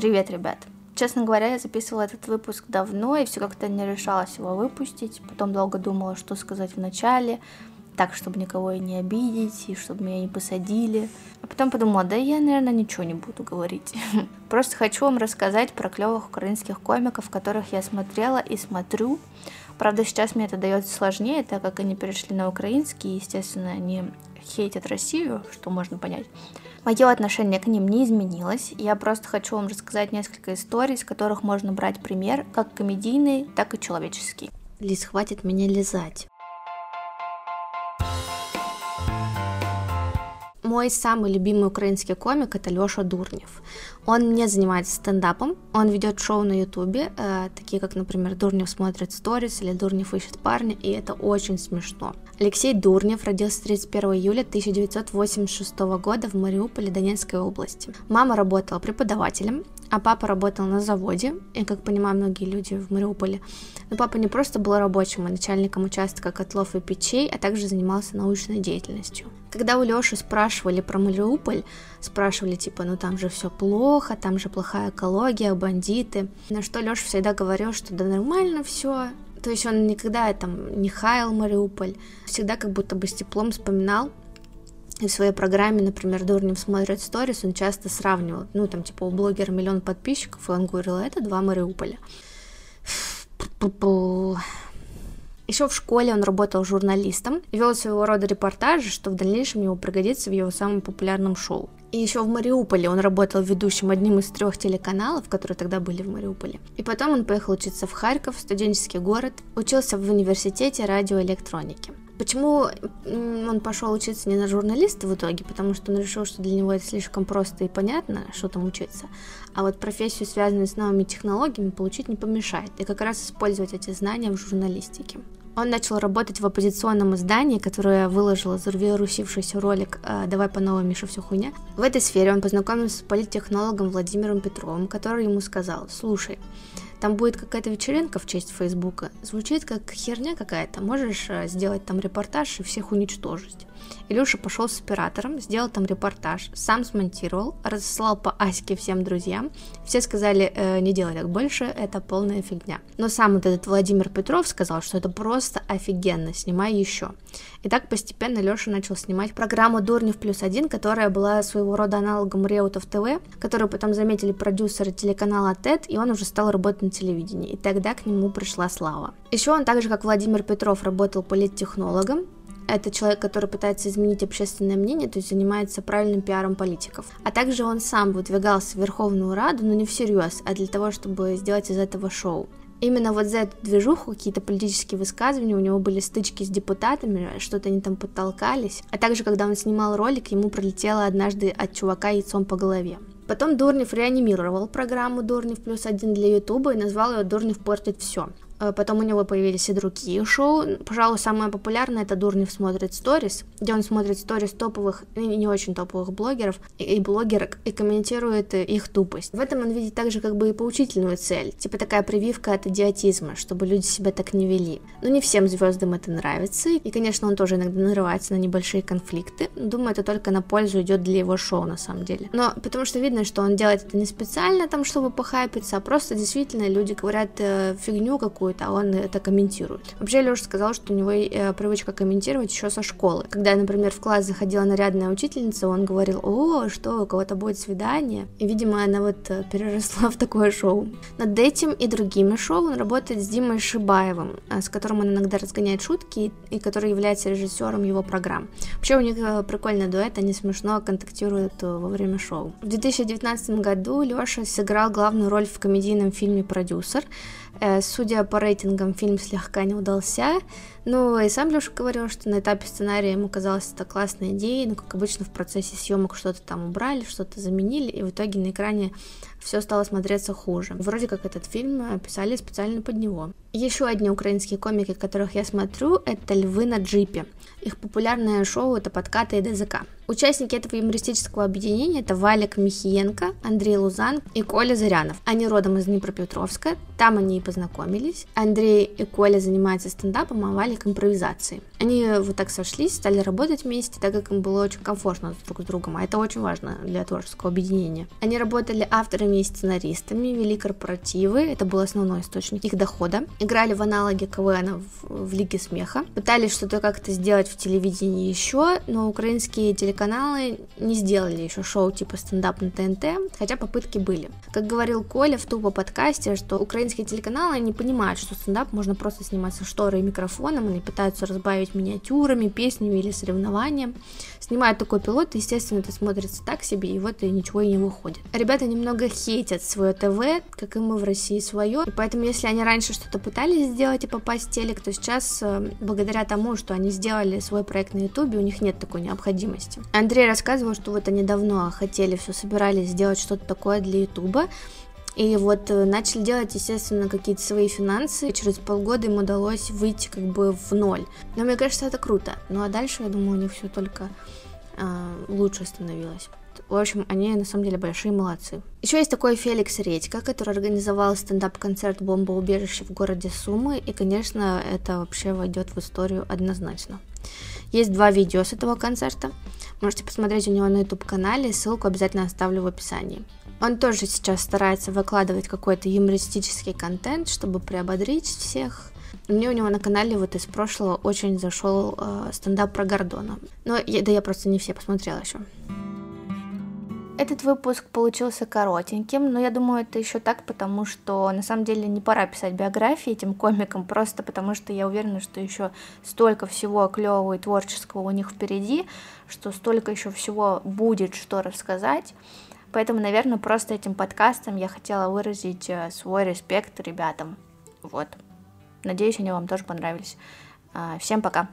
Привет, ребят! Честно говоря, я записывала этот выпуск давно и все как-то не решалась его выпустить. Потом долго думала, что сказать в начале, так, чтобы никого и не обидеть, и чтобы меня не посадили. А потом подумала, да я, наверное, ничего не буду говорить. Просто хочу вам рассказать про клевых украинских комиков, которых я смотрела и смотрю. Правда, сейчас мне это дается сложнее, так как они перешли на украинский, и, естественно, они хейтят Россию, что можно понять. Мое отношение к ним не изменилось. Я просто хочу вам рассказать несколько историй, с которых можно брать пример, как комедийный, так и человеческий. Лиз, хватит меня лизать. Мой самый любимый украинский комик это Лёша Дурнев. Он не занимается стендапом, он ведет шоу на ютубе, э, такие как, например, Дурнев смотрит сторис или Дурнев ищет парня, и это очень смешно. Алексей Дурнев родился 31 июля 1986 года в Мариуполе Донецкой области. Мама работала преподавателем, а папа работал на заводе, и, как понимаю, многие люди в Мариуполе. Но папа не просто был рабочим, а начальником участка котлов и печей, а также занимался научной деятельностью. Когда у Лёши спрашивали про Мариуполь, спрашивали типа, ну там же все плохо, там же плохая экология, бандиты, на что Лёша всегда говорил, что да нормально все, то есть он никогда там не хаял Мариуполь, всегда как будто бы с теплом вспоминал в своей программе, например, Дурнев смотрит сторис, он часто сравнивал, ну, там, типа, у блогера миллион подписчиков, и он говорил, это два Мариуполя. Еще в школе он работал журналистом, вел своего рода репортажи, что в дальнейшем ему пригодится в его самом популярном шоу. И еще в Мариуполе он работал ведущим одним из трех телеканалов, которые тогда были в Мариуполе. И потом он поехал учиться в Харьков, студенческий город, учился в университете радиоэлектроники. Почему он пошел учиться не на журналиста в итоге? Потому что он решил, что для него это слишком просто и понятно, что там учиться. А вот профессию, связанную с новыми технологиями, получить не помешает. И как раз использовать эти знания в журналистике. Он начал работать в оппозиционном издании, которое выложило завирусившийся ролик э, «Давай по новой, Миша, все хуйня». В этой сфере он познакомился с политтехнологом Владимиром Петровым, который ему сказал, слушай, там будет какая-то вечеринка в честь Фейсбука. Звучит как херня какая-то. Можешь э, сделать там репортаж и всех уничтожить. Илюша пошел с оператором, сделал там репортаж, сам смонтировал, разослал по Аське всем друзьям. Все сказали, э, не делай так больше, это полная фигня. Но сам вот этот Владимир Петров сказал, что это просто офигенно, снимай еще. И так постепенно Леша начал снимать программу «Дурнев плюс один», которая была своего рода аналогом Реутов ТВ, которую потом заметили продюсеры телеканала ТЭД, и он уже стал работать телевидении. И тогда к нему пришла слава. Еще он так же, как Владимир Петров, работал политтехнологом, это человек, который пытается изменить общественное мнение, то есть занимается правильным пиаром политиков. А также он сам выдвигался в Верховную Раду, но не всерьез, а для того, чтобы сделать из этого шоу. Именно вот за эту движуху какие-то политические высказывания, у него были стычки с депутатами, что-то они там подтолкались. А также, когда он снимал ролик, ему пролетело однажды от чувака яйцом по голове. Потом Дурнев реанимировал программу Дурнев плюс один для Ютуба и назвал ее Дурнев портит все. Э, потом у него появились и другие шоу. Пожалуй, самое популярное это Дурнев смотрит сторис, где он смотрит сторис топовых и не очень топовых блогеров и блогерок и комментирует их тупость. В этом он видит также как бы и поучительную цель, типа такая прививка от идиотизма, чтобы люди себя так не вели. Но не всем звездам это нравится, и, конечно, он тоже иногда нарывается на небольшие конфликты. Думаю, это только на пользу идет для его шоу на самом деле. Но потому что видно, что он делает это не специально там, чтобы похайпиться, а просто действительно люди говорят э, фигню какую какую-то, а он это комментирует. Вообще Леша сказал, что у него э, привычка комментировать еще со школы. Когда, например, в класс заходила нарядная учительница, он говорил, о, что, у кого-то будет свидание. И, видимо, она вот э, переросла в такое шоу. Над этим и другими шоу он работает с Димой Шибаевым, э, с которым он иногда разгоняет шутки и который является режиссером его программ. Вообще у них прикольный дуэт, они смешно контактируют во время шоу. В 2019 году Леша сыграл главную роль в комедийном фильме «Продюсер», Э, судя по рейтингам, фильм слегка не удался. Ну, и сам Леша говорил, что на этапе сценария ему казалось это классная идея, но, как обычно, в процессе съемок что-то там убрали, что-то заменили, и в итоге на экране все стало смотреться хуже. Вроде как этот фильм писали специально под него. Еще одни украинские комики, которых я смотрю, это «Львы на джипе». Их популярное шоу — это подкаты и ДЗК. Участники этого юмористического объединения — это Валик Михиенко, Андрей Лузан и Коля Зарянов. Они родом из Днепропетровска, там они и познакомились. Андрей и Коля занимаются стендапом, а Валик импровизацией. Они вот так сошлись, стали работать вместе, так как им было очень комфортно друг с другом, а это очень важно для творческого объединения. Они работали авторами и сценаристами, вели корпоративы, это был основной источник их дохода, играли в аналоге КВН в, в Лиге Смеха, пытались что-то как-то сделать в телевидении еще, но украинские телеканалы не сделали еще шоу типа стендап на ТНТ, хотя попытки были. Как говорил Коля в тупо подкасте, что украинские телеканалы не понимают, что стендап можно просто снимать со шторой и микрофоном, они пытаются разбавить миниатюрами, песнями или соревнованием. Снимают такой пилот, естественно, это смотрится так себе, и вот и ничего и не выходит. Ребята немного хейтят свое ТВ, как и мы в России свое, и поэтому если они раньше что-то пытались сделать и попасть в телек, то сейчас, э, благодаря тому, что они сделали свой проект на Ютубе, у них нет такой необходимости. Андрей рассказывал, что вот они давно хотели, все собирались сделать что-то такое для Ютуба, и вот э, начали делать, естественно, какие-то свои финансы. И через полгода им удалось выйти как бы в ноль. Но мне кажется, это круто. Ну а дальше, я думаю, у них все только э, лучше становилось. В общем, они на самом деле большие молодцы. Еще есть такой Феликс Редько, который организовал стендап-концерт «Бомбоубежище» в городе Сумы, и, конечно, это вообще войдет в историю однозначно. Есть два видео с этого концерта. Можете посмотреть у него на YouTube-канале, ссылку обязательно оставлю в описании. Он тоже сейчас старается выкладывать какой-то юмористический контент, чтобы приободрить всех. Мне у него на канале вот из прошлого очень зашел э, стендап про Гордона. Но я, да я просто не все посмотрела еще. Этот выпуск получился коротеньким, но я думаю, это еще так, потому что на самом деле не пора писать биографии этим комикам, просто потому что я уверена, что еще столько всего клевого и творческого у них впереди, что столько еще всего будет, что рассказать. Поэтому, наверное, просто этим подкастом я хотела выразить э, свой респект ребятам. Вот. Надеюсь, они вам тоже понравились. А, всем пока.